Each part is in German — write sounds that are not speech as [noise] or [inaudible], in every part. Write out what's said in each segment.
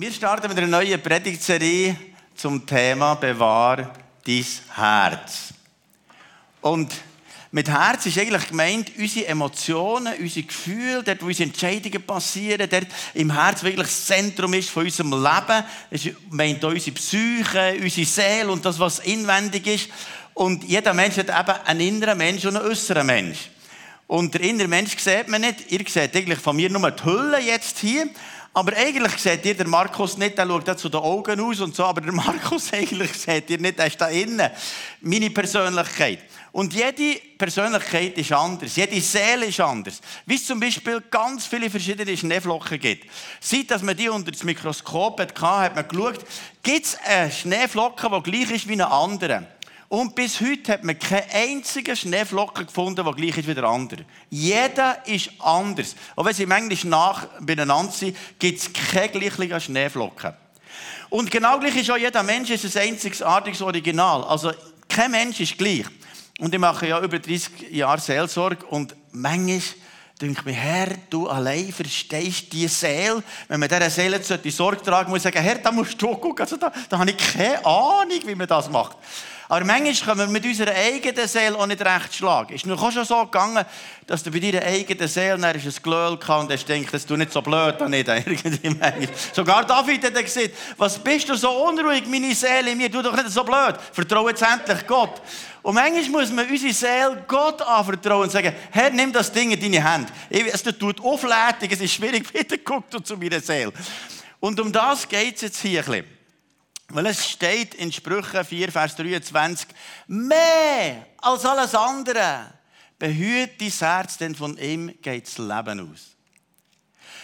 Wir starten mit einer neuen Predigtserie zum Thema Bewahr dein Herz. Und mit Herz ist eigentlich gemeint, unsere Emotionen, unsere Gefühle, dort, wo unsere Entscheidungen passieren, dort im Herz wirklich das Zentrum ist von unserem Leben. Das meint unsere Psyche, unsere Seele und das, was inwendig ist. Und jeder Mensch hat eben einen inneren Mensch und einen äußeren Mensch. Und der innere Mensch sieht man nicht. Ihr seht eigentlich von mir nur die Hülle jetzt hier. Aber eigentlich seht ihr der Markus nicht, der schaut zu den Augen aus und so, aber der Markus [laughs] eigentlich seht ihr nicht, der ist da innen. Meine Persönlichkeit. Und jede Persönlichkeit ist anders, jede Seele ist anders. Wie es zum Beispiel ganz viele verschiedene Schneeflocken gibt. Seit dass man die unter das Mikroskop hatte, hat man geschaut, gibt es eine Schneeflocke, die gleich ist wie eine andere. Und bis heute hat man keinen einzigen Schneeflocken gefunden, der gleich ist wie der andere. Jeder ist anders. Auch wenn sie manchmal nach beieinander sind, gibt es keine gleichen Schneeflocken. Und genau gleich ist auch jeder Mensch ist ein einzigartiges Original. Also kein Mensch ist gleich. Und ich mache ja über 30 Jahre Seelsorge und manchmal denke mir, Herr, du allein verstehst die Seele. Wenn man dieser Seele die Sorge tragen muss, sagen, Herr, da musst du gucken. Also da, da habe ich keine Ahnung, wie man das macht. Aber manchmal können wir mit unserer eigenen Seele auch nicht recht schlagen. Ist noch schon so gegangen, dass du bei deiner eigenen Seele ein Glöhl kam und hast gedacht, das du nicht so blöd da nicht. [laughs] Sogar David hat gesagt, was bist du so unruhig, meine Seele in mir, du doch nicht so blöd. Vertraue jetzt endlich Gott. Und manchmal muss man unsere Seele Gott anvertrauen und sagen, Herr, nimm das Ding in deine Hand. Es tut Aufleitung, es ist schwierig, [laughs] bitte guck du zu meiner Seele. Und um das geht es jetzt hier ein bisschen. Weil es steht in Sprüche 4, Vers 23, mehr als alles andere behüt dein Herz, denn von ihm geht das Leben aus.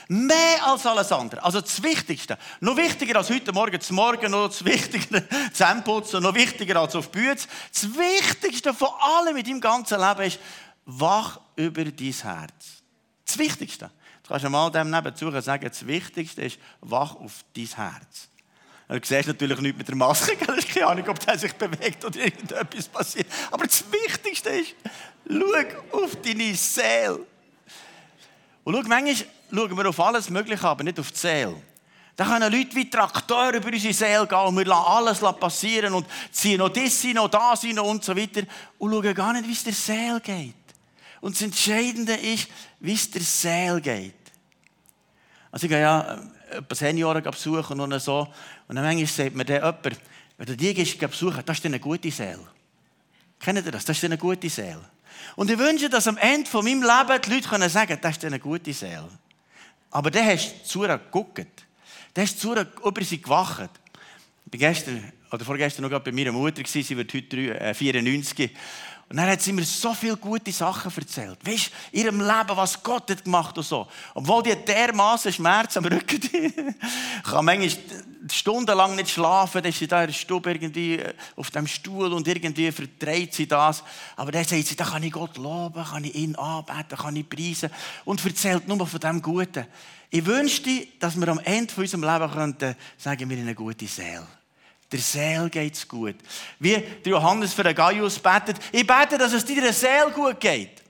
Mehr als alles andere. Also das Wichtigste. Noch wichtiger als heute Morgen zum Morgen, noch das Wichtigere [laughs] Zähneputzen, noch wichtiger als auf Bütz. Das Wichtigste von allem mit deinem ganzen Leben ist, wach über dein Herz. Das Wichtigste. Du kannst mal dem nebenzu sagen, das Wichtigste ist, wach auf dein Herz. Du siehst natürlich nicht mit der Maske, [laughs] ich habe keine Ahnung, ob der sich bewegt oder irgendetwas passiert. Aber das Wichtigste ist, schau auf deine Seele. Und schau, manchmal schauen wir auf alles Mögliche, aber nicht auf die Seele. Da können Leute wie Traktoren über unsere Seele gehen und wir lassen alles passieren und ziehen noch das rein, noch das rein und so weiter und schauen gar nicht, wie es der Seele geht. Und das Entscheidende ist, wie es der Seele geht. Also ich gehe ja etwa Senioren besuchen und so. Und dann manchmal sagt mir dann jemand, wenn du die gehst besuchen, das ist eine gute Seele. Kennt ihr das? Das ist eine gute Seele. Und ich wünsche, dass am Ende von meinem Leben die Leute können sagen, das ist eine gute Seele. Aber dann hast zu geguckt. Dann hast zu über sie gewacht. Ich war gestern, oder vorgestern noch bei meiner Mutter, sie wird heute 94. Äh, und dann hat sie mir so viele gute Sachen erzählt. Weißt du, ihrem Leben, was Gott hat gemacht und so. Obwohl die dermaßen Schmerz am Rücken [laughs] kann manchmal stundenlang nicht schlafen, dann ist sie da in der Stube irgendwie äh, auf dem Stuhl und irgendwie verdreht sie das. Aber dann sagt sie, da kann ich Gott loben, kann ich ihn anbeten, kann ich preisen und erzählt nur von dem Guten. Ich wünschte, dass wir am Ende von unserem Leben könnten, sagen wir, eine gute Seele. Der Seele geht es gut. Wie der Johannes für den Gaius betet. Ich bete, dass es deiner Seele gut geht.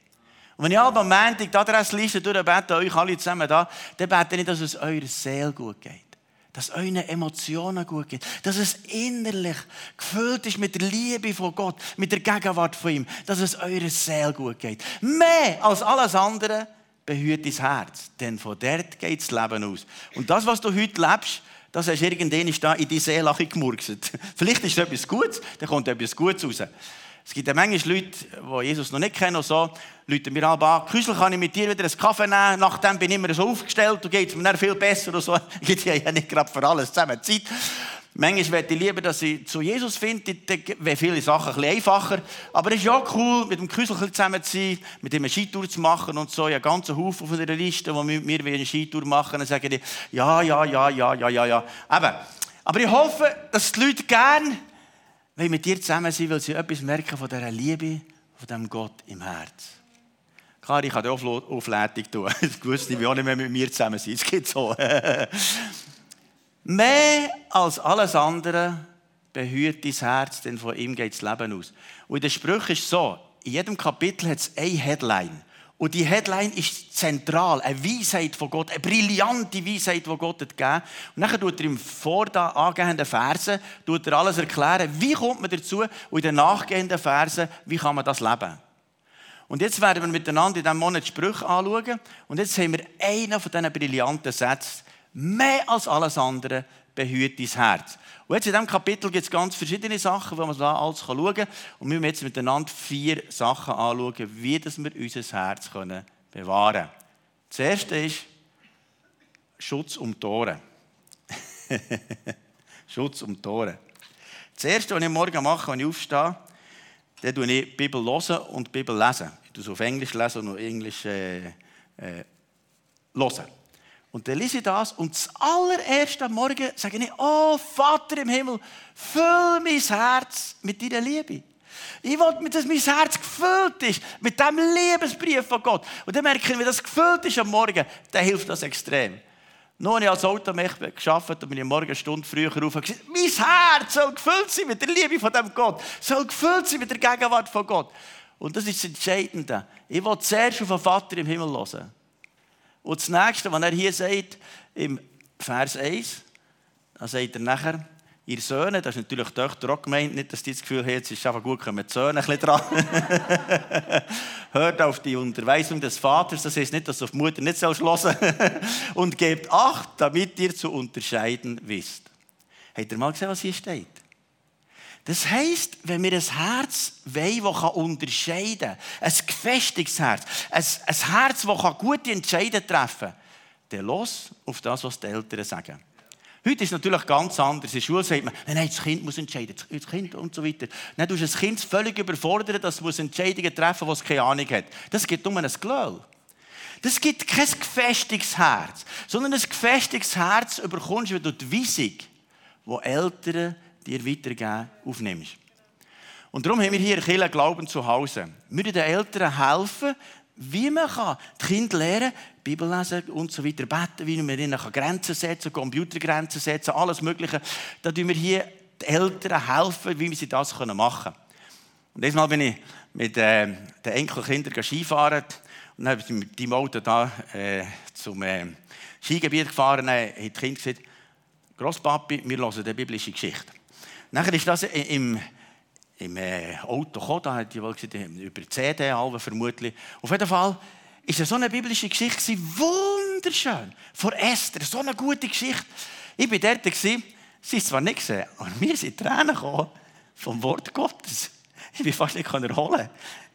Und wenn ich am Montag die Adressliste durchbete, euch alle zusammen da, dann bete ich, dass es eurer Seele gut geht. Dass euren Emotionen gut geht. Dass es innerlich gefüllt ist mit der Liebe von Gott, mit der Gegenwart von ihm. Dass es eurer Seele gut geht. Mehr als alles andere behüt dein Herz. Denn von dort geht das Leben aus. Und das, was du heute lebst, das hast du irgendwann in die Seele gemurkset. [laughs] Vielleicht ist es etwas Gutes, dann kommt etwas Gutes raus. Es gibt ja manchmal Leute, die Jesus noch nicht kennen, und so, Leute mir an, Küssel, kann ich mit dir wieder einen Kaffee nehmen? Nachdem bin ich immer so aufgestellt, du geht es mir dann viel besser oder so. [laughs] Gibt ja nicht gerade für alles zusammen Zeit. Manchmal möchte ich lieber, dass ich zu Jesus finde, dann wäre viele Sachen ein bisschen einfacher. Aber es ist ja cool, mit dem Küssel zusammen zu sein, mit ihm eine Skitour zu machen und so. Ich habe ganzen Haufen von der Liste, die mit mir eine Skitour machen. Dann sagen die, ja, ja, ja, ja, ja, ja, ja. Eben. Aber ich hoffe, dass die Leute gerne mit dir zusammen sind, weil sie etwas merken von dieser Liebe, von diesem Gott im Herz. Klar, ich kann auch Aufleitung tun. [laughs] Ich wusste, ich will auch nicht mehr mit mir zusammen sein. Es geht so. [laughs] Mehr als alles andere behüt dein Herz, denn von ihm geht das Leben aus. Und in den Sprüchen ist es so, in jedem Kapitel hat es eine Headline. Und die Headline ist zentral. Eine Weisheit von Gott, eine brillante Weisheit, die Gott hat gegeben. Und dann tut er im vor angehenden Versen tut er alles erklären, wie kommt man dazu und in den nachgehenden Versen, wie kann man das leben. Und jetzt werden wir miteinander in diesem Monat Sprüche anschauen. Und jetzt haben wir einen von diesen brillanten Sätzen. Mehr als alles andere behüt dein Herz. Und jetzt in diesem Kapitel gibt es ganz verschiedene Sachen, die man da alles schauen kann. Und wir werden jetzt miteinander vier Sachen anschauen, wie dass wir unser Herz können bewahren können. Das erste ist Schutz um Tore. [laughs] Schutz um Tore. Das erste, was ich morgen mache, wenn ich aufstehe, dann lese ich die Bibel hören und die Bibel lesen. Ich lese auf Englisch lesen und auf Englisch äh, äh, hören. Und dann lese ich das und das allererste Morgen sage ich, oh Vater im Himmel, füll mein Herz mit deiner Liebe. Ich will, dass mein Herz gefüllt ist mit diesem Liebesbrief von Gott. Und dann merke ich, wie das gefüllt ist am Morgen, dann hilft das extrem. Nur ich als Automech geschafft und bin ich morgen eine Stunde früher gesagt, mein Herz soll gefüllt sein mit der Liebe von dem Gott, soll gefüllt sein mit der Gegenwart von Gott. Und das ist das Entscheidende. Ich will zuerst auf den Vater im Himmel hören. Und das Nächste, was er hier sagt, im Vers 1, da sagt er nachher, ihr Söhne, das ist natürlich die Töchter auch gemeint, nicht, dass die das Gefühl haben, es ist einfach gut, kommen die Söhne ein bisschen dran. [laughs] Hört auf die Unterweisung des Vaters, das heißt nicht, dass auf die Mutter nicht hören sollst. [laughs] Und gebt Acht, damit ihr zu unterscheiden wisst. Habt ihr mal gesehen, was hier steht? Das heisst, wenn wir ein Herz wollen, das unterscheiden kann, ein gefestigtes Herz, ein, ein Herz, das gute Entscheidungen treffen kann, dann los auf das, was die Eltern sagen. Heute ist es natürlich ganz anders. In der Schule sagt man, nein, das Kind muss entscheiden, das Kind und so weiter. Dann tust du das Kind völlig überfordern, dass es Entscheidungen treffen muss, das es keine Ahnung hat. Das gibt nur ein Glöll. Das gibt kein gefestigtes Herz, sondern ein gefestigtes Herz überkommst du durch die Weisung, die Eltern dir weitergeben, aufnimmst. Und darum haben wir hier Kirche Glauben zu Hause. Wir müssen den Eltern helfen, wie man kann. Die Kinder lernen, Bibel lesen und so weiter, beten, wie man ihnen Grenzen setzen kann, Computergrenzen setzen, alles Mögliche. Da tun wir hier den Eltern helfen, wie sie das machen können. Und diesmal bin ich mit äh, den Enkelkindern Skifahren und dann habe ich mit dem Auto da äh, zum äh, Skigebiet gefahren. Dann hat die Kinder gesagt, Grosspapi, wir hören eine biblische Geschichte. Nachher ist das im, im äh, Auto gekommen, da hat die wohl gesagt, über CD vermutlich. Auf jeden Fall ist es so eine biblische Geschichte, wunderschön, von Esther, so eine gute Geschichte. Ich war dort, sie ist zwar nicht gesehen, aber mir sind Tränen gekommen vom Wort Gottes. Ich bin fast nicht erholen.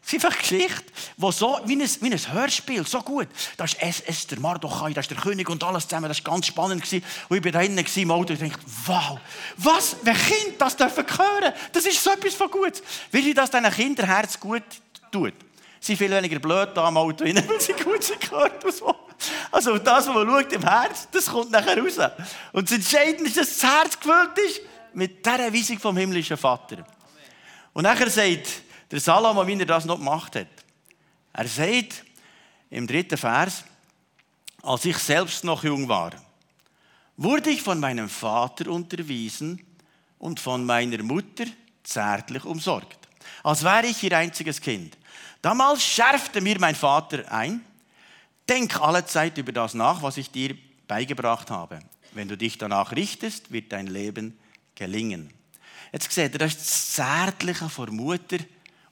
Es ist einfach eine Geschichte, die so, wie ein, wie ein Hörspiel, so gut. Da ist Esther, Mardochai, da ist der König und alles zusammen. Das war ganz spannend. Und ich war da hinten im Auto und dachte, wow, was, wenn Kinder das dürfen hören, das ist so etwas von gut. Wie das deinem Kinderherz gut tut. Sie sind viel weniger blöd da am Auto rein, [laughs] weil sie gut sind gehört und so. Also das, was man schaut im Herz, das kommt nachher raus. Und das Entscheidende ist, dass das Herz gefüllt ist mit dieser Weisung vom himmlischen Vater. Und nachher sagt der Salomo, wie er das noch gemacht hat. Er sagt im dritten Vers, als ich selbst noch jung war, wurde ich von meinem Vater unterwiesen und von meiner Mutter zärtlich umsorgt, als wäre ich ihr einziges Kind. Damals schärfte mir mein Vater ein, denk alle Zeit über das nach, was ich dir beigebracht habe. Wenn du dich danach richtest, wird dein Leben gelingen. Jetzt seht ihr, das ist das Zärtliche von Mutter,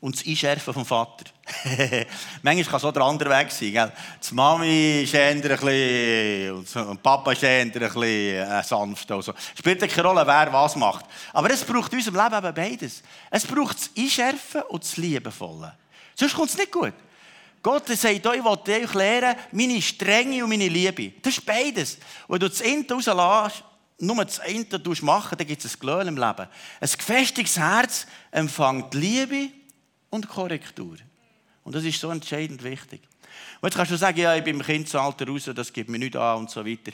und das Einschärfen vom Vater. [laughs] Manchmal kann es auch der andere Weg sein. Gell? Die Mami ist eher ein bisschen, und Papa ist eher ein bisschen äh, sanft. Also. Spielt keine Rolle, wer was macht. Aber es braucht in unserem Leben eben beides. Es braucht das Einschärfen und das Liebevolle. Sonst kommt es nicht gut. Gott sagt euch, ich will euch lernen, meine Strenge und meine Liebe. Das ist beides. Wenn du das Ende rauslässt, nur das eine machen, dann gibt es ein Glöhl im Leben. Ein gefestigtes Herz empfängt Liebe und Korrektur. Und das ist so entscheidend wichtig. Und jetzt kannst du sagen, ja, ich bin im Kindesalter raus, das gibt mir nicht an und so weiter.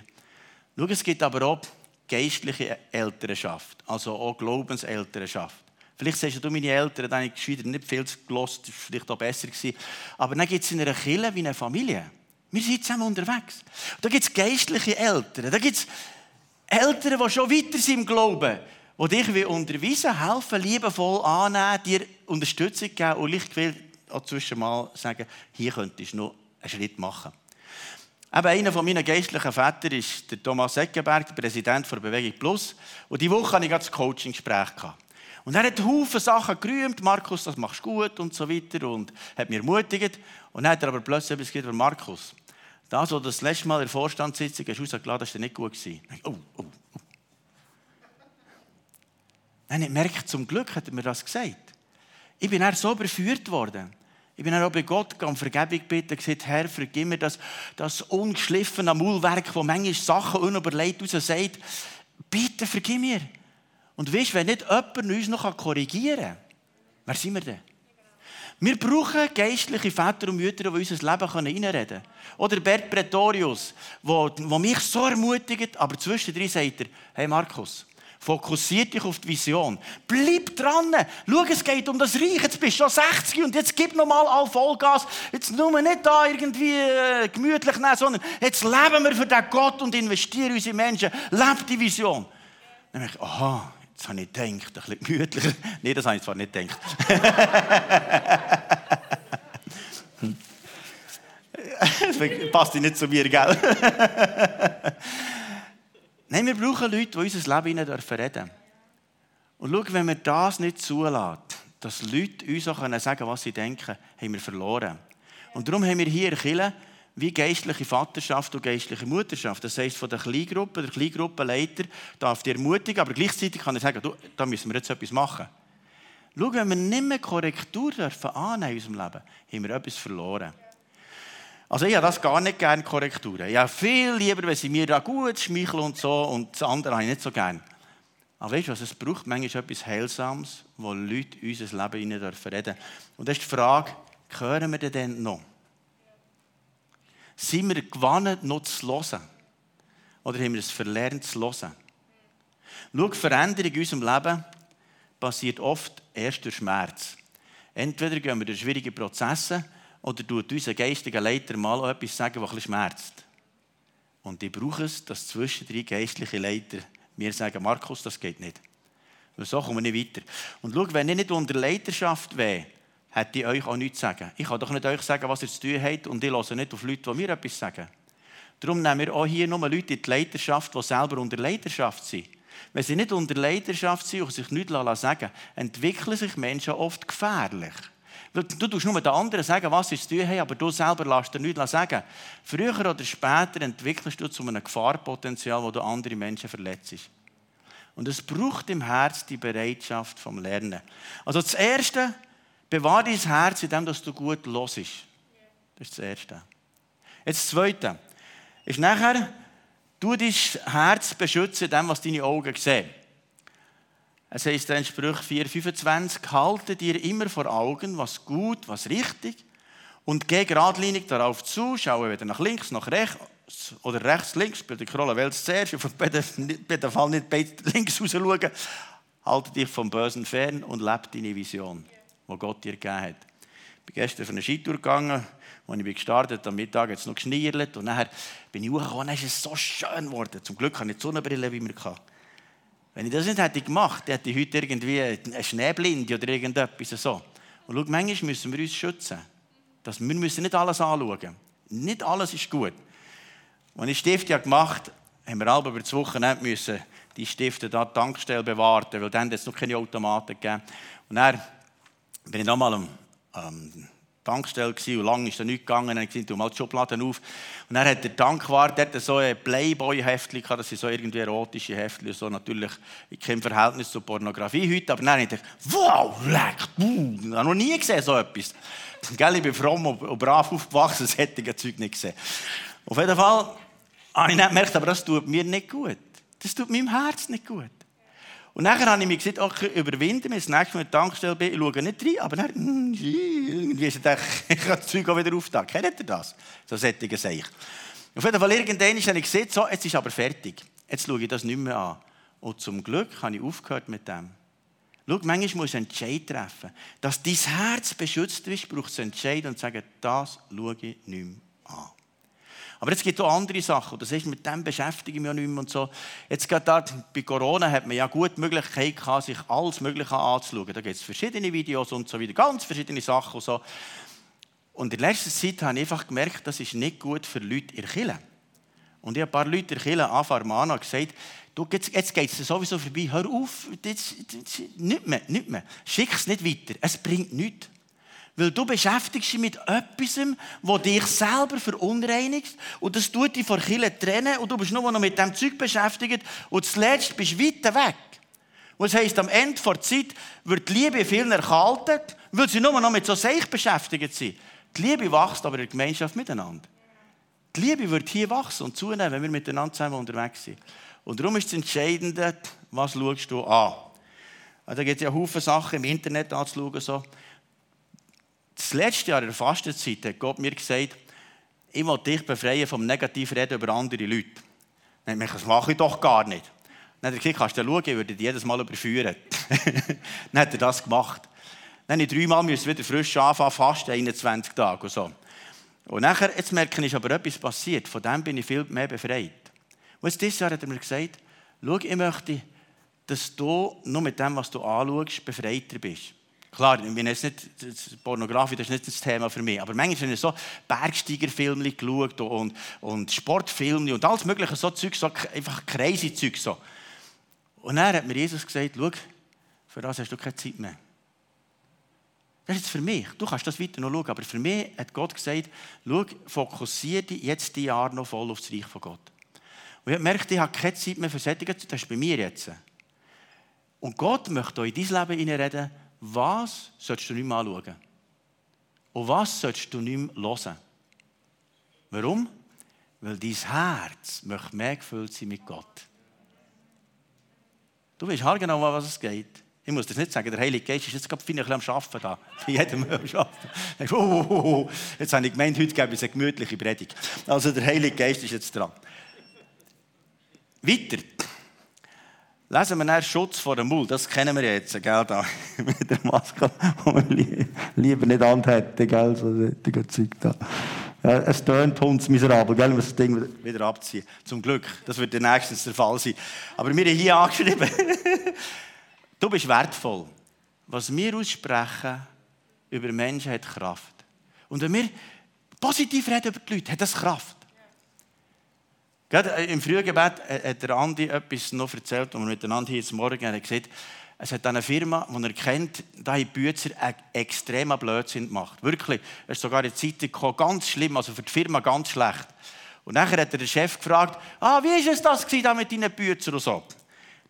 Schau, es gibt aber auch geistliche Elternschaft, also auch Glaubenselternschaft. Vielleicht sagst du, meine Eltern, deine Geschwister nicht viel gelost, das war vielleicht auch besser gewesen. Aber dann gibt es in einer Kirche wie eine Familie. Wir sind zusammen unterwegs. Da gibt es geistliche Eltern. Da gibt es Eltern, die schon weiter sind im Glauben die dich unterweisen, helfen, liebevoll annehmen, dir Unterstützung geben und ich will auch zwischen mal sagen, hier könntest du noch einen Schritt machen. Eben einer von meinen geistlichen Vätern ist der Thomas Eckenberg, der Präsident der Bewegung Plus. Und diese Woche hatte ich das Coaching-Gespräch. Und er hat Haufen Sachen gerühmt, Markus, das machst du gut und so weiter und hat mir ermutigt. Und dann hat er aber plötzlich etwas gesagt, Markus, das, was du das letzte Mal in der Vorstandssitzung hast rausgelassen das war nicht gut. Oh, oh, Dann ich merke, zum Glück hat er mir das gesagt. Ich bin dann so überführt worden. Ich bin dann auch bei Gott um Vergebung gebeten und gesagt, Herr, vergib mir das, das ungeschliffene Maulwerk, wo manchmal Sachen unüberlegt raus sagt. Bitte vergib mir. Und weißt, wenn nicht jemand uns noch korrigieren kann, wer sind wir denn? Wir brauchen geistliche Väter und Mütter, die unser Leben reinreden können. Oder Bert Pretorius, der mich so ermutigt, aber zwischendrin sagt er, hey Markus, Fokussiert dich auf die Vision. Bleib dran. Schau, es geht um das Reich. Jetzt bist du schon 60 und jetzt gib nochmal all Vollgas. Jetzt nur nicht da irgendwie äh, gemütlich nehmen, sondern jetzt leben wir für den Gott und investieren in unsere Menschen. Leb die Vision. Dann habe ich, aha, jetzt habe ich gedacht, ein bisschen gemütlicher. [laughs] Nein, das habe ich zwar nicht gedacht. [laughs] [laughs] das passt nicht zu mir, gell? Nein, wir brauchen Leute, die unser Leben reden dürfen Und schau, wenn wir das nicht zulassen, dass Leute uns auch sagen können, was sie denken, haben wir verloren. Und darum haben wir hier in Kirche wie geistliche Vaterschaft und geistliche Mutterschaft. Das heisst, von der Kleingruppe, der Kleingruppenleiter darf die ermutigen, aber gleichzeitig kann er sagen, du, da müssen wir jetzt etwas machen. Schau, wenn wir nicht mehr Korrektur dürfen annehmen in unserem Leben, haben wir etwas verloren. Also ich habe das gar nicht gerne, Korrekturen. Ich habe viel lieber, wenn sie mir da gut schmeicheln und so und das andere habe ich nicht so gerne. Aber weißt du was, es braucht manchmal etwas Heilsames, wo Leute unser Leben rein dürfen reden. Und das ist die Frage, hören wir denn noch? Sind wir gewannet, noch zu hören? Oder haben wir es verlernt zu hören? Schau, Veränderung in unserem Leben passiert oft erst durch Schmerz. Entweder gehen wir durch schwierige Prozesse oder tut unser geistiger Leiter mal auch etwas sagen, was ein schmerzt. Und ich brauche es, dass zwischen drei geistliche Leiter mir sagen, Markus, das geht nicht. Und so kommen wir nicht weiter. Und schau, wenn ich nicht unter Leiterschaft wäre, hätte ich euch auch nichts zu sagen. Ich kann doch nicht euch sagen, was ihr zu tun habt und ich höre nicht auf Leute, die mir etwas sagen. Darum nehmen wir auch hier nur Leute in die Leiterschaft, die selber unter Leiterschaft sind. Wenn sie nicht unter Leiterschaft sind und sich nichts sagen lassen, entwickeln sich Menschen oft gefährlich. Du tust nur den anderen sagen, was sie zu tun haben, aber du selber lässt dir nichts sagen. Früher oder später entwickelst du zu einem Gefahrpotenzial, wo du andere Menschen verletzt. Und es braucht im Herz die Bereitschaft vom Lernen. Also das Erste, bewahre dein Herz, indem du gut hörst. Das ist das Erste. Jetzt das Zweite. Ist nachher, du dein Herz beschützen, dem, was deine Augen sehen. Es heißt in Sprüch 4,25, halte dir immer vor Augen, was gut, was richtig und geh geradlinig darauf zu, schaue weder nach links noch rechts oder rechts, links, bei der Krolle wählst zuerst, auf jeden Fall nicht links raus schauen. Halte dich vom Bösen fern und lebe deine Vision, die Gott dir gegeben hat. Ich bin gestern auf eine Skitour gegangen, als ich gestartet am Mittag hat es noch geschnierlet und nachher bin ich hochgekommen und dann ist es so schön geworden. Zum Glück habe ich die Sonnenbrille, wie wir hatten. Wenn ich das nicht hätte gemacht, hätte ich heute irgendwie eine Schneeblinde oder irgendetwas. Und schau, manchmal müssen wir uns schützen. Das, wir müssen nicht alles anschauen. Nicht alles ist gut. Als ich Stifte ja gemacht haben wir alle über das Wochenende müssen die Stifte da die Tankstelle bewahren, weil dann es noch keine Automaten gegeben. Und dann bin ich nochmal am, am Tankstelle und lange ist da nichts gegangen. Dann gesagt, du mal die Schubladen auf. Und dann hat der Tankwart der so ein Playboy-Heftchen gehabt, das sind so irgendwie erotische Heftchen, so natürlich kein Verhältnis zur Pornografie heute, aber dann habe ich wow, leck, uh, ich habe noch nie gesehen so etwas. [laughs] Gell, ich bin fromm und brav aufgewachsen, das hätte ich Zeug nicht gesehen. Auf jeden Fall habe ich nicht gemerkt, aber das tut mir nicht gut. Das tut meinem Herz nicht gut. Und nachher habe ich mir gesagt, okay, überwinden wir, das nächste Mal in der Tankstelle bin, ich schaue nicht rein, aber dann, hm, irgendwie ist es [laughs] ich kann das Zeug auch wieder auftagen. Kennt ihr das? So sättige ich. Auf jeden Fall, irgendwann habe ich gesehen, so, jetzt ist aber fertig. Jetzt schaue ich das nicht mehr an. Und zum Glück habe ich aufgehört mit dem. Schau, manchmal muss du einen Entscheid treffen. Dass dein Herz beschützt ist, braucht es einen Entscheid und sagen, das schaue ich nicht mehr an. Aber jetzt gibt es auch andere Sachen. Das heißt, mit dem beschäftige ich mich auch nicht mehr und so. Jetzt gerade da, bei Corona hat man ja gut die Möglichkeit gehabt, sich alles Mögliche anzuschauen. Da gibt es verschiedene Videos und so weiter, ganz verschiedene Sachen und so. Und in letzter Zeit habe ich einfach gemerkt, das ist nicht gut für Leute in Kirche. Und ich habe ein paar Leute in angefangen und gesagt, du, jetzt, jetzt geht es sowieso vorbei, hör auf, jetzt, jetzt, nicht mehr, nicht mehr. Schick es nicht weiter, es bringt nichts. Weil du beschäftigst dich mit etwas, das dich selber verunreinigt und das tut dich von Kirche trennen und du bist nur noch mit dem Zeug beschäftigt und zuletzt bist du weiter weg. Und das heisst, am Ende der Zeit wird die Liebe vielen erkaltet, weil sie nur noch mit so Seich beschäftigt sind. Die Liebe wächst aber in der Gemeinschaft miteinander. Die Liebe wird hier wachsen und zunehmen, wenn wir miteinander zusammen unterwegs sind. Und darum ist das Entscheidende, was schaust du an. Also, da gibt es ja Haufen Sachen im Internet anzuschauen. So. Das letzte Jahr in der Fastenzeit hat Gott mir gesagt, ich will dich befreien vom negativen Reden über andere Leute. Dann habe ich das mache ich doch gar nicht. Dann hat er gesagt, kannst du schauen, ich würde dich jedes Mal überführen. [laughs] dann hat er das gemacht. Dann musste ich dreimal wieder frisch anfangen, fast 21 Tage und so. Und nachher, jetzt merke ich, ist aber etwas passiert. Von dem bin ich viel mehr befreit. Und jetzt dieses Jahr hat er mir gesagt, schau, ich möchte, dass du nur mit dem, was du anschaust, befreiter bist. Klar, ich bin jetzt nicht, Pornografie das ist nicht das Thema für mich, aber manchmal habe ich so Bergsteigerfilme geschaut und, und Sportfilme und alles mögliche, so Zeug, so einfach crazy Zeug. So. Und dann hat mir Jesus gesagt, schau, für das hast du keine Zeit mehr. Das ist jetzt für mich. Du kannst das weiter noch schauen. Aber für mich hat Gott gesagt, schau, fokussiere dich jetzt die Jahre noch voll auf das Reich von Gott. Und ich gemerkt, ich habe keine Zeit mehr für Sättigen. Das ist bei mir jetzt. Und Gott möchte auch in dein Leben hineinreden, was sollst du nicht mehr anschauen? Und was sollst du nicht mehr hören? Warum? Weil dein Herz möchte mehr gefüllt sein mit Gott. Du weißt genau, was es geht. Ich muss das nicht sagen, der Heilige Geist ist jetzt gerade bisschen am Arbeiten da. [laughs] Bei jedem am Arbeiten. Oh, oh, oh, jetzt habe ich gemeint, heute gebe ich eine gemütliche Predigt. Also der Heilige Geist ist jetzt dran. Weiter. Lesen wir dann Schutz vor dem Mund. Das kennen wir jetzt, gell, da. [laughs] Mit der Maske, die man lieber nicht anhätte, gell, so solche Zeug da. Ja, es tönt uns miserabel, gell, wir das Ding wieder abziehen. Zum Glück, das wird nächstens der Fall sein. Aber wir haben hier angeschrieben, [laughs] Du bist wertvoll. Was wir aussprechen über Menschen hat Kraft. Und wenn wir positiv reden über die Leute, hat das Kraft. Gerade im Frühgebet hat der Andi etwas noch erzählt, und wir miteinander hier Morgen haben gesagt, es hat eine Firma, die er kennt, da hat Bützer einen Blödsinn gemacht. Wirklich. Es ist sogar in der Zeitung gekommen, ganz schlimm, also für die Firma ganz schlecht. Und nachher hat er den Chef gefragt, ah, wie es das da mit deinen Bützer und so.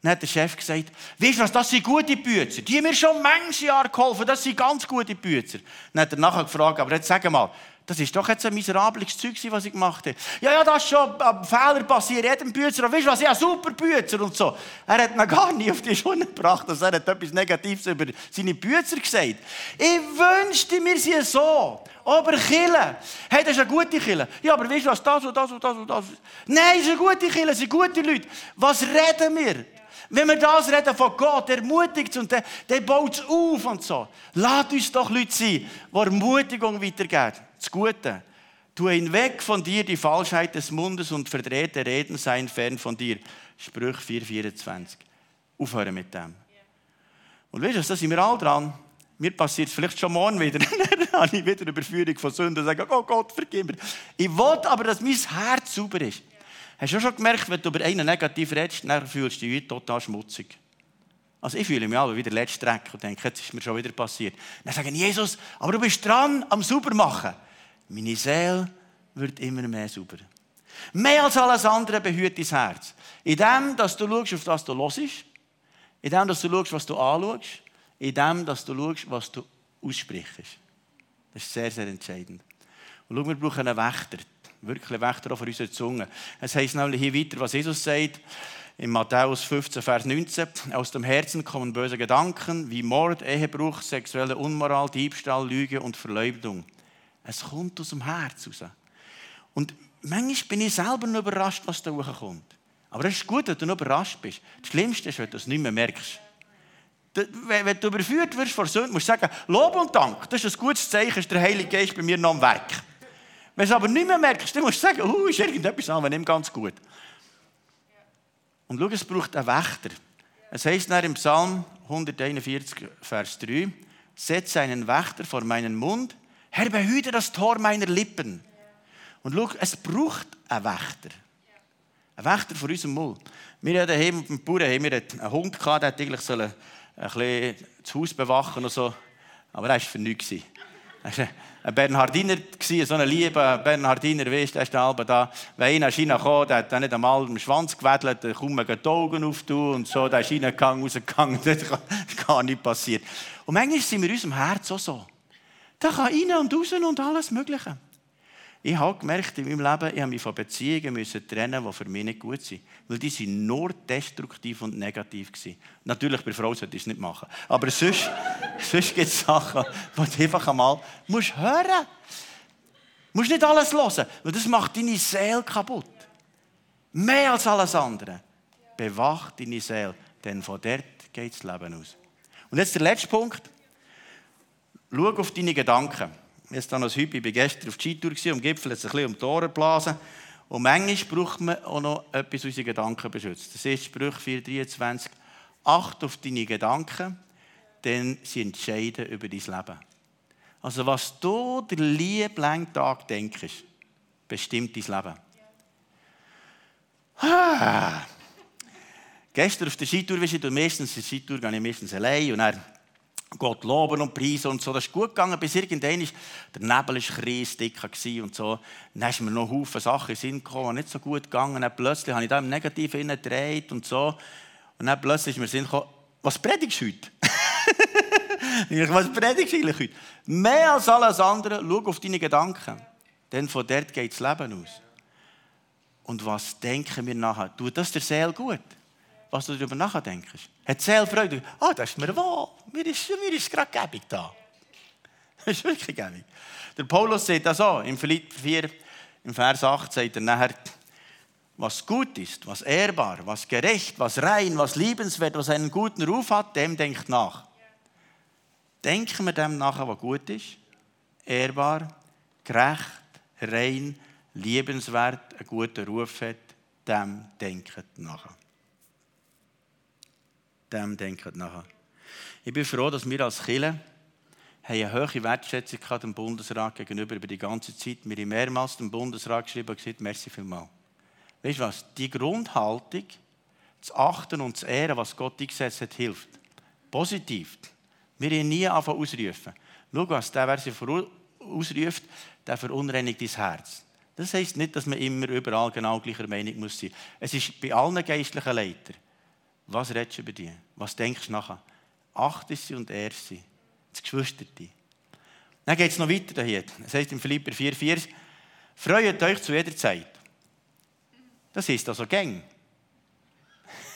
Dann hat der Chef gesagt, weißt du was, das sind gute Bützer. Die haben mir schon manche Jahre geholfen, das sind ganz gute Bützer. Dann hat er nachher gefragt, aber jetzt sag mal, das ist doch jetzt ein miserables Zeug, was ich gemacht habe. Ja, ja, das ist schon ein Fehler passiert, jedem Bützer. Und weißt du was, habe super Bützer und so. Er hat noch gar nicht auf die Schuhe gebracht, dass er hat etwas Negatives über seine Bützer gesagt Ich wünschte mir sie so. Aber Kille, hey, das ist eine gute Kille. Ja, aber weißt du was, das und das und das und das. Nein, es ist eine gute Kille, es sind gute Leute. Was reden wir? Wenn wir das reden von Gott, ermutigt und der, der baut es auf und so. Lass uns doch Leute sein, die Ermutigung weitergeben. Das Gute. Tu hinweg von dir die Falschheit des Mundes und verdrehte Reden seien fern von dir. Sprüch 4,24. Aufhören mit dem. Und weißt du, da sind wir alle dran. Mir passiert es vielleicht schon morgen wieder. [laughs] Dann habe ich wieder Überführung von Sünden und sage, oh Gott, vergib mir. Ich will aber, dass mein Herz sauber ist. Hast du schon gemerkt, wenn du über einen negativ redest, dann fühlst du dich total schmutzig. Also ich fühle mich aber wieder letzte Dreck und denke, jetzt ist mir schon wieder passiert. Dann sagen Jesus, aber du bist dran am sauber machen. Meine Seele wird immer mehr sauber. Mehr als alles andere behüt dein Herz. In dem, dass du schaust, auf was du hörst, in dem, dass du schaust, was du anschaust, in dem, dass du schaust, was du aussprichst. Das ist sehr, sehr entscheidend. Und schau, wir brauchen einen Wächter wirklich Wächter auch für unsere Zunge. Es heißt nämlich hier weiter, was Jesus sagt, in Matthäus 15, Vers 19. Aus dem Herzen kommen böse Gedanken wie Mord, Ehebruch, sexuelle Unmoral, Diebstahl, Lüge und Verleumdung. Es kommt aus dem Herz raus. Und manchmal bin ich selber noch überrascht, was da hochkommt. Aber es ist gut, wenn du noch überrascht bist. Das Schlimmste ist, wenn du es nicht mehr merkst. Wenn du überführt wirst vor Sünden, musst du sagen, Lob und Dank, das ist ein gutes Zeichen, ist der Heilige Geist bei mir noch am Werk. Wenn du es aber nicht mehr merkst, dann musst du sagen, oh, ist irgendetwas an, nicht ganz gut. Und schau, es braucht einen Wächter. Es heißt nach im Psalm 141, Vers 3, setze einen Wächter vor meinen Mund, Herr, behüte das Tor meiner Lippen. Und schau, es braucht einen Wächter. Ein Wächter vor unserem Mund. Wir hatten daheim beim Bauern haben wir einen Hund, gehabt, der eigentlich ein bisschen das Haus bewachen und so. Aber er war für nichts. Er war ein Bernhardiner, so ein lieber Bernhardiner, weißt du, der ist da, da. Wenn einer ist reingekommen, der hat dann nicht einmal den Schwanz gewedelt, der kaum die Augen auftun und so, der ist reingegangen, rausgegangen, [laughs] das ist gar nicht passiert. Und manchmal sind wir in unserem Herz auch so. Da kann rein und raus und alles Mögliche. Ich habe gemerkt in meinem Leben, ich habe mich von Beziehungen müssen trennen, die für mich nicht gut sind. Weil die sind nur destruktiv und negativ waren. Natürlich, bei Frau sollte ich es nicht machen. Aber sonst, [laughs] sonst gibt es Sachen, die du einfach einmal musst hören Du musst nicht alles hören, weil das macht deine Seele kaputt. Mehr als alles andere. Bewacht deine Seele, denn von dort geht das Leben aus. Und jetzt der letzte Punkt. Schau auf deine Gedanken. War noch ein Hübi, gestern auf die Skitour, am Gipfel es ein bisschen um die Ohren geblasen. Und manchmal braucht man auch noch etwas, unsere Gedanken beschützt. Das ist Sprüch 4,23. Acht auf deine Gedanken, denn sie entscheiden über dein Leben. Also was du der lieben Tag denkst, bestimmt dein Leben. Ah. Gestern auf der Skitour, wie ich meistens, die Skitour gehe ich meistens allein und dann Gott loben und preisen und so. Das ist gut gegangen, bis irgendwann ist, der Nebel war kreisdick und so. Dann ist mir noch Haufen Sachen in Sinn gekommen, die nicht so gut gegangen. Dann plötzlich habe ich da im Negativen gedreht und so. Und dann plötzlich ist mir gekommen, was predigst du heute? [laughs] was predigst du eigentlich heute? Mehr als alles andere, schau auf deine Gedanken. Denn von dort geht das Leben aus. Und was denken wir nachher? Tut das der Seele gut? Was du darüber nachdenkst. Hat Seele Freude? Ah, oh, das ist mir wohl. Mir ist, mir ist gerade gäbig da. [laughs] Das ist wirklich gäbig. Der Paulus sagt das auch. Im Philipp 4, im Vers 8 sagt er nachher, was gut ist, was ehrbar, was gerecht, was rein, was liebenswert, was einen guten Ruf hat, dem denkt nach. Denken wir dem nach, was gut ist, ehrbar, gerecht, rein, liebenswert, einen guten Ruf hat, dem denkt nach dem denkt nachher. Ich bin froh, dass wir als Kirche eine hohe Wertschätzung dem Bundesrat gegenüber über die ganze Zeit. Wir haben mehrmals dem Bundesrat geschrieben und gesagt, merci vielmals. Weißt du was? Die Grundhaltung, zu achten und zu ehren, was Gott eingesetzt hat, hilft. Positiv. Wir haben nie anfangen ausrufen. Schau, was der, wer sie ausruft, der verunreinigt dein Herz. Das heisst nicht, dass man immer überall genau gleicher Meinung muss sein. Es ist bei allen geistlichen Leitern. Was redest du über die? Was denkst du nachher? Achte sie und ehr sie. Das Geschwisterte. Dann geht es noch weiter hier. Es heißt in Philipper 4,4: Freut euch zu jeder Zeit. Das ist also Gang.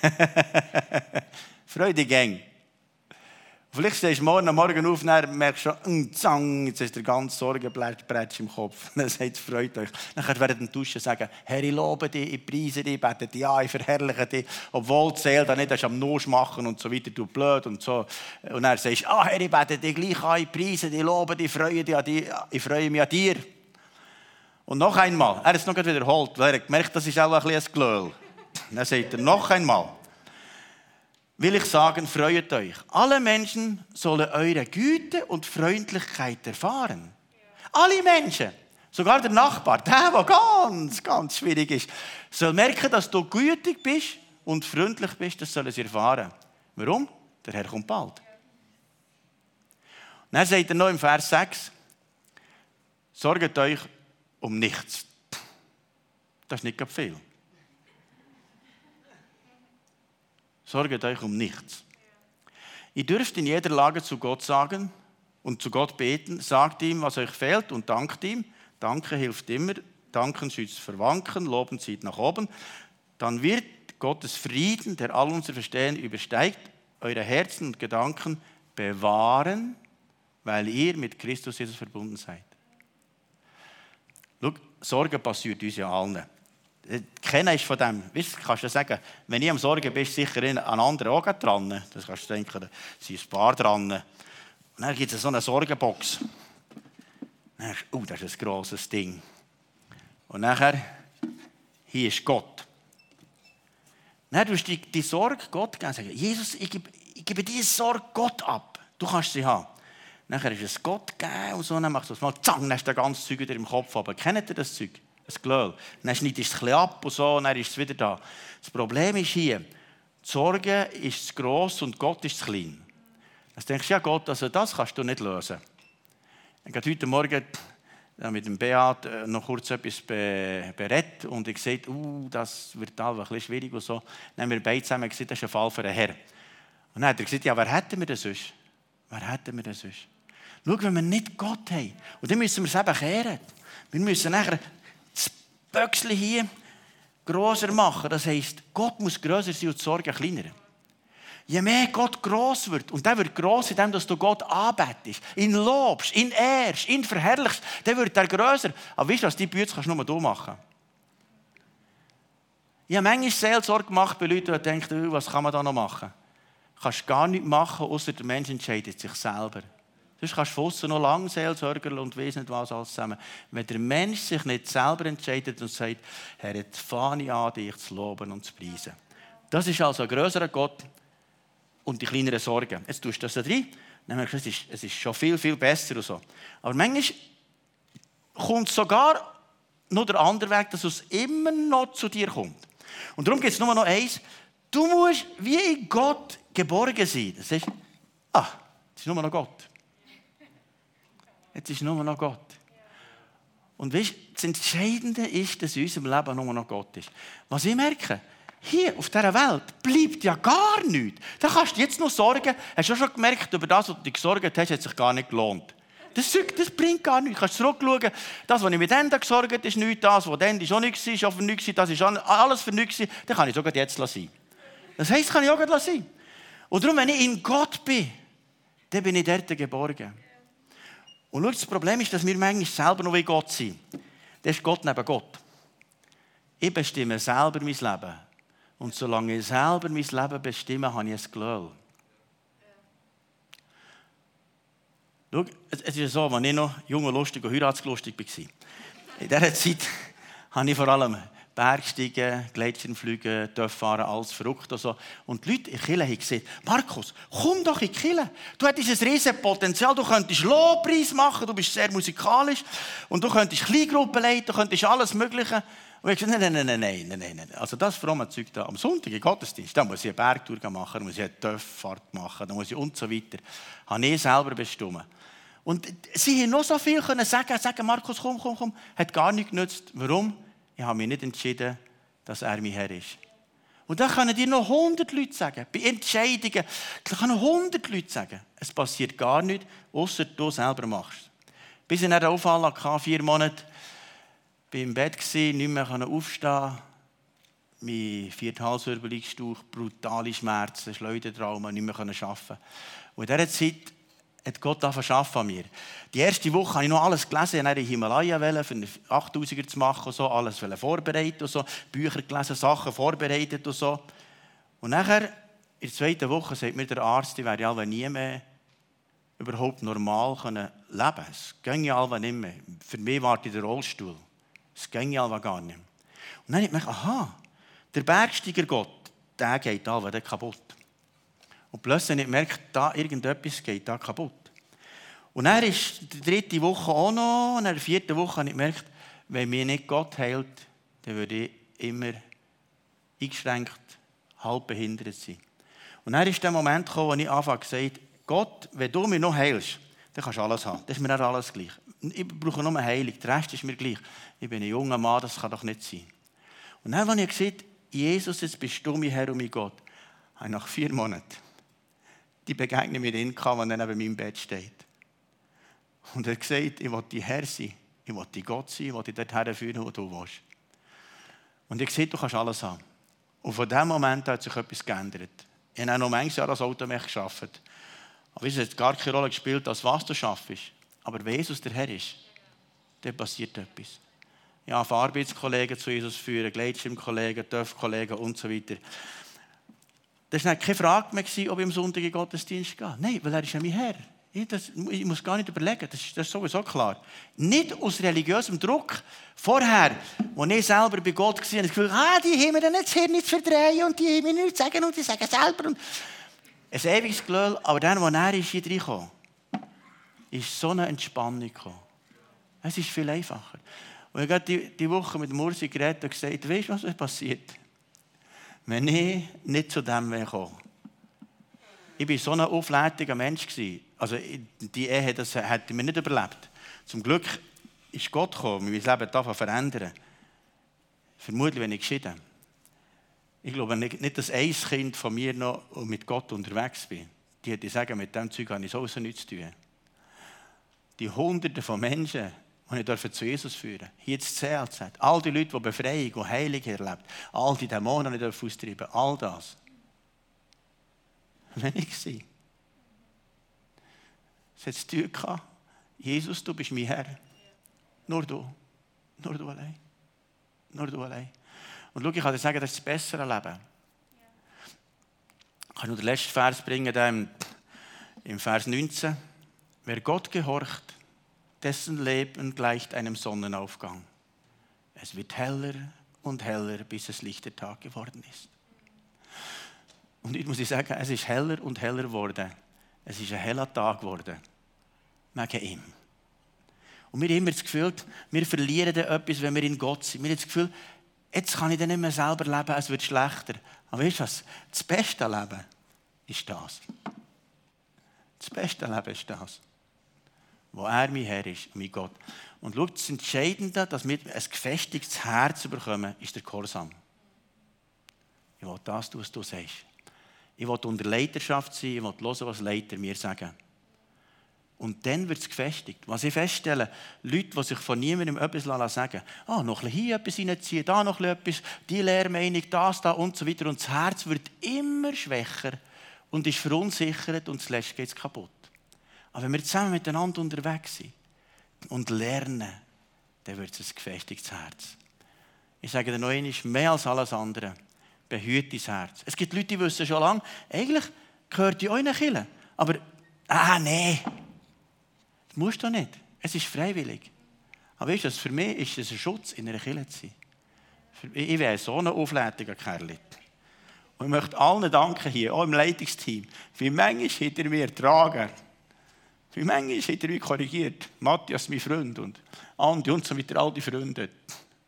[laughs] Freude Gang. Vielleicht stehst du morgen, morgen auf und merkst schon, mm, zang, jetzt ist der ganze Sorgenblättsch im Kopf. [laughs] Dann sagt es, freut euch. Dann während dem Duschen sagen, Herr, ich lobe dich, ich preise dich, ich bete dich an, ich verherrliche dich. Obwohl die Seele nicht hast, am Nuss machen und so weiter, du blöd und so. Und dann sagst ah, Herr, ich bete dich gleich an, ich preise dich, ich lobe dich, ich freue, dich an dich, ich freue mich an dir. Und noch einmal, er hat es noch wiederholt, weil er gemerkt das ist auch ein bisschen ein Glöhl. Dann sagt er, noch einmal will ich sagen, freut euch. Alle Menschen sollen eure Güte und Freundlichkeit erfahren. Alle Menschen, sogar der Nachbar, der, der ganz, ganz schwierig ist, soll merken, dass du gütig bist und freundlich bist, das sollen sie erfahren. Warum? Der Herr kommt bald. Und dann sagt er noch im Vers 6, sorgt euch um nichts. Das ist nicht viel. Sorget euch um nichts. Ihr dürft in jeder Lage zu Gott sagen und zu Gott beten. Sagt ihm, was euch fehlt und dankt ihm. Danke hilft immer. Danken schützt Verwanken. Loben zieht nach oben. Dann wird Gottes Frieden, der all unser Verstehen übersteigt, eure Herzen und Gedanken bewahren, weil ihr mit Christus Jesus verbunden seid. Schau, Sorge passiert uns ja allen. Kennen ist von dem, weißt, kannst du sagen, wenn ich am Sorgen bin, ist sicher ein anderer auch dran. Das kannst du denken, da sind ein paar dran. Und dann gibt es so eine Sorgenbox. Dann, oh, das ist ein grosses Ding. Und nachher, hier ist Gott. Dann tust du die, die Sorge Gott geben sagen, Jesus, ich gebe, ich gebe diese Sorge Gott ab. Du kannst sie haben. Nachher ist es Gott gegeben und so, dann machst du es mal, zang, dann du das ganze Zeug wieder im Kopf. Aber kennt ihr das Zeug? Das Glöhl. Dann schneidest du es ein ab und so, und dann ist es wieder da. Das Problem ist hier, die Sorge ist zu gross und Gott ist zu klein. Dann denkst du, ja Gott, also das kannst du nicht lösen. Ich habe heute Morgen mit dem Beat äh, noch kurz etwas berät und ich sehe, uh, das wird ein bisschen schwierig und so. Dann haben wir beide zusammen gesagt, das ist ein Fall für einen Herr. Und dann hat er gesagt, ja, wer hätten wir denn sonst? Wer hätten wir denn sonst? Schau, wenn wir nicht Gott haben, und dann müssen wir es eben kehren. Wir müssen nachher Böckchen hier größer machen. Das heisst, Gott muss größer sein und die Sorge kleiner. Je mehr Gott groß wird, und der wird groß, indem du Gott anbetest, ihn lobst, ihn ehrst, ihn verherrlichst, dann wird er größer. Aber weißt du was, die Bücher kannst du nur du machen. Ich habe manchmal Seelsorge gemacht bei Leuten, die denken, oh, was kann man da noch machen? Du kannst gar nichts machen, außer der Mensch entscheidet sich selber. Sonst kannst du von noch lange Seelsorger und weiss nicht was alles zusammen. Wenn der Mensch sich nicht selber entscheidet und sagt, Herr, jetzt fange ich an, dich zu loben und zu preisen. Das ist also ein größerer Gott und die kleineren Sorgen. Jetzt tust du das da rein, dann merkst du, es ist, es ist schon viel, viel besser und so. Aber manchmal kommt sogar noch der andere Weg, dass es immer noch zu dir kommt. Und darum gibt es nur noch eins. Du musst wie in Gott geborgen sein. Das ist, ah, es ist nur noch Gott. Jetzt ist nur noch Gott. Und weißt, das Entscheidende ist, dass in unserem Leben nur noch Gott ist. Was ich merke, hier auf dieser Welt bleibt ja gar nichts. Da kannst du jetzt noch sorgen. Hast du schon gemerkt, über das, was du dich gesorgt hast, hat sich gar nicht gelohnt. Das, das bringt gar nichts. Du kannst zurückschauen, das, was ich mit denen gesorgt habe, ist nichts. Das, was dann ist auch nichts ist auch nichts. Das ist alles für nichts. Dann kann ich sogar jetzt sein. Das heisst, kann ich auch sein. Und darum, wenn ich in Gott bin, dann bin ich dort geborgen. Und schau, das Problem ist, dass wir manchmal selber noch wie Gott sind. Das ist Gott neben Gott. Ich bestimme selber mein Leben. Und solange ich selber mein Leben bestimme, habe ich ein Glöhl. Schau, es ist so, als ich noch jung und lustig und heiratslustig war. In dieser Zeit [laughs] habe ich vor allem Bergsteigen, Gleitschirmfliegen, fahren, alles verrückt und so. Und die Leute in Kille haben gesagt, Markus, komm doch in Kille. Du hättest ein riesiges Potenzial, du könntest Lobpreis machen, du bist sehr musikalisch und du könntest Kleingruppen leiten, du könntest alles Mögliche. Und ich gesagt, nein, nein, nein, nein, nein, nein. Also das fromme Zeug da. Am Sonntag im Gottesdienst, da muss ich eine Bergtour machen, da muss ich eine Töfffahrt machen, da muss ich und so weiter. Habe ich selber bestimmt. Und sie haben noch so viel können sagen, sagen, Markus, komm, komm, komm. Hat gar nichts genützt. Warum? Ich habe mich nicht entschieden, dass er mein Herr ist. Und da können dir noch 100 Leute sagen. Bei Entscheidungen können 100 Leute sagen. Es passiert gar nichts, außer du selber machst. Bis in der Auffalle hatte, vier Monate, bin im Bett, nicht mehr aufstehen mein vierter Halswirbelstauch, brutale Schmerzen, Schleudertrauma, nicht mehr arbeiten Und in dieser Zeit hat Gott arbeiten an mir. Die erste Woche habe ich noch alles gelesen, ich wollte in Himalaya für einen 8000er zu machen, und so, alles vorbereitet und so, Bücher gelesen, Sachen vorbereitet und so. Und nachher, in der zweiten Woche, sagt mir der Arzt, ich werde ja nie mehr überhaupt normal leben können. Es ging ja nicht mehr. Für mich war der Rollstuhl. Es ging ja gar nicht. Und dann habe ich gedacht, aha, der Bergsteiger Gott, der geht alle kaputt. Und plötzlich habe ich gemerkt, da irgendetwas geht da kaputt. Und dann ist die dritte Woche auch noch, und in der vierten Woche habe ich gemerkt, wenn mir nicht Gott heilt, dann würde ich immer eingeschränkt, halb behindert sein. Und dann ist der Moment gekommen, wo ich anfange sagen, Gott, wenn du mich noch heilst, dann kannst du alles haben. Das ist mir alles gleich. Ich brauche nur Heilung, der Rest ist mir gleich. Ich bin ein junger Mann, das kann doch nicht sein. Und dann, als ich gesagt Jesus, jetzt bist du mein Herr und mein Gott, habe nach vier Monaten die Begegnung mit ihm gehabt, wenn er neben meinem Bett steht. Und er gesagt, ich will die Herr sein, ich will die Gott sein, ich will dich dorthin führen, wo du willst. Und ich gesagt, du kannst alles haben. Und von diesem Moment hat sich etwas geändert. Ich habe noch manches Jahr als Automech gearbeitet. Aber es hat gar keine Rolle gespielt, als was du schaffst. Aber wenn Jesus der Herr ist, dann passiert etwas. Ja, Arbeitskollegen zu Jesus führen, Gleitschirmkollegen, TÜV-Kollegen und so weiter. Das war keine Frage mehr, ob ich am Sonntag in den Gottesdienst gehe. Nein, weil er ist ja mein Herr. Ich, das, ich muss gar nicht überlegen, das ist, das ist sowieso klar. Nicht aus religiösem Druck. Vorher, als ich selber bei Gott war, habe ich das Gefühl, ah, die haben mir jetzt hier nicht verdrehen und die haben mir nichts sagen und die sagen selber. Und ein ewiges Glöhl, aber dann, als er ist hier reingekommen, ist so eine Entspannung gekommen. Es ist viel einfacher. Und ich habe die, die Woche mit Mursi geredet und gesagt, weißt du, was passiert? Wenn ich nicht zu dem komme. Ich war so ein auflädiger Mensch. Also die Ehe, das hätte mir nicht überlebt. Zum Glück ist Gott gekommen, mein Leben zu verändern. Vermutlich, wenn ich geschieden Ich glaube nicht, dass ein Kind von mir noch mit Gott unterwegs bin. Die hätte sagen, mit diesem Zeug habe ich sowieso nichts zu tun. Die Hunderte von Menschen, die ich zu Jesus führen. Hier das CLZ. All die Leute, die Befreiung und Heilung erlebt. All die Dämonen, die ich austreiben All das. Wenn ich war. Es hat zu tun. Jesus, du bist mein Herr. Nur du. Nur du allein. Nur du allein. Und schau, ich kann dir sagen, das ist das bessere Leben. Ich kann nur den letzten Vers bringen, im Vers 19. Wer Gott gehorcht, dessen Leben gleicht einem Sonnenaufgang. Es wird heller und heller, bis es lichter Tag geworden ist. Und ich muss sagen, es ist heller und heller geworden. Es ist ein heller Tag geworden. Wegen ihm. Und wir haben immer das Gefühl, wir verlieren etwas, wenn wir in Gott sind. Wir haben das Gefühl, jetzt kann ich dann nicht mehr selber leben, es wird schlechter. Aber weißt du was? Das beste Leben ist das. Das beste Leben ist das. Wo er mein Herr ist, mein Gott. Und schau, das Entscheidende, dass wir ein gefestigtes Herz bekommen, ist der Gehorsam. Ich will das tun, was du sagst. Ich will unter Leiterschaft sein, ich will hören, was Leiter mir sagen. Und dann wird es gefestigt. Was ich feststelle, Leute, die sich von niemandem etwas sagen ah, noch ein hier etwas reinziehen, da noch etwas, die Lehrmeinung, das, da und so weiter. Und das Herz wird immer schwächer und ist verunsichert und zuletzt geht es kaputt. Aber wenn wir zusammen miteinander unterwegs sind und lernen, dann wird es ein gefestigtes Herz. Ich sage dir noch einmal, mehr als alles andere, behüte dein Herz. Es gibt Leute, die wissen schon lange, eigentlich gehört die euch Kirche. Aber, ah, nee, das musst du nicht. Es ist freiwillig. Aber weißt du, für mich ist es ein Schutz, in einer Kirche zu sein. Ich wäre so ein auflädiger Kerl. Und ich möchte allen danken hier, auch im Leitungsteam, wie manchmal hinter mir tragen. Wie manchmal hat er mich korrigiert. Matthias, mein Freund, und Andi und so weiter, all die Freunde.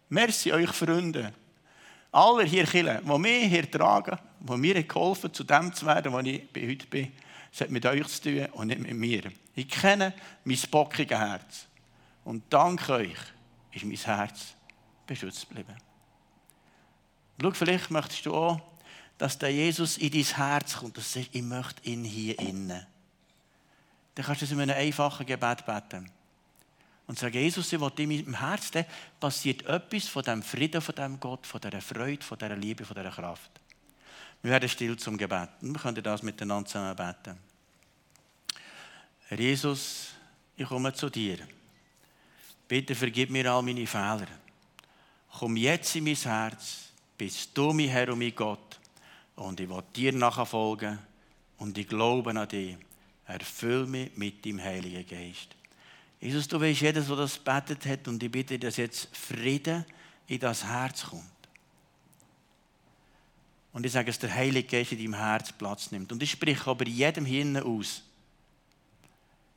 Merci euch Freunde. Alle hier Kirchen, die mich hier tragen, die mir geholfen zu dem zu werden, wo ich heute bin. Es hat mit euch zu tun und nicht mit mir. Ich kenne mein bockiges Herz. Und dank euch ist mein Herz beschützt geblieben. Schau, vielleicht möchtest du auch, dass der Jesus in dein Herz kommt. Dass ich möchte ihn hier innen. Dann kannst du es in einem einfachen Gebet beten. Und sagen, Jesus, ich will in meinem Herz, dann passiert etwas von dem Frieden, von dem Gott, von dieser Freude, von dieser Liebe, von dieser Kraft. Wir werden still zum Gebet. Und wir können das miteinander zusammen beten. Herr Jesus, ich komme zu dir. Bitte vergib mir all meine Fehler. Komm jetzt in mein Herz. Bist du mein Herr und mein Gott. Und ich will dir nachfolgen. Und ich glaube an dich. Erfüll mich mit dem Heiligen Geist. Jesus, du weißt, jedes, der das betet hat, und ich bitte, dass jetzt Frieden in das Herz kommt. Und ich sage, dass der Heilige Geist in deinem Herz Platz nimmt. Und ich spreche aber jedem hier aus,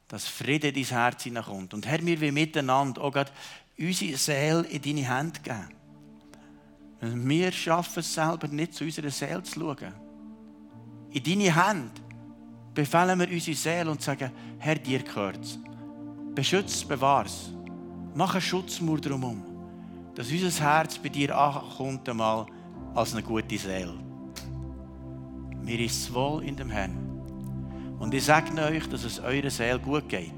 dass Frieden in dein Herz hineinkommt. Und Herr, wir wollen miteinander auch gerade unsere Seele in deine Hände geben. Wir schaffen es selber nicht, zu unserer Seele zu schauen. In deine Hände befehlen wir unsere Seele und sagen, Herr, dir gehört es. Beschütze es, bewahre es. Mach einen Schutzmauer drumherum, dass unser Herz bei dir ankommt einmal als eine gute Seele. Mir ist es wohl in dem Herrn. Und ich sage euch, dass es eurer Seele gut geht.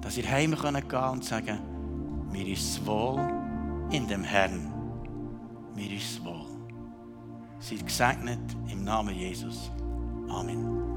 Dass ihr heim gehen könnt und sagen, mir ist es wohl in dem Herrn. Mir ist es wohl. Seid gesegnet im Namen Jesus. Amen.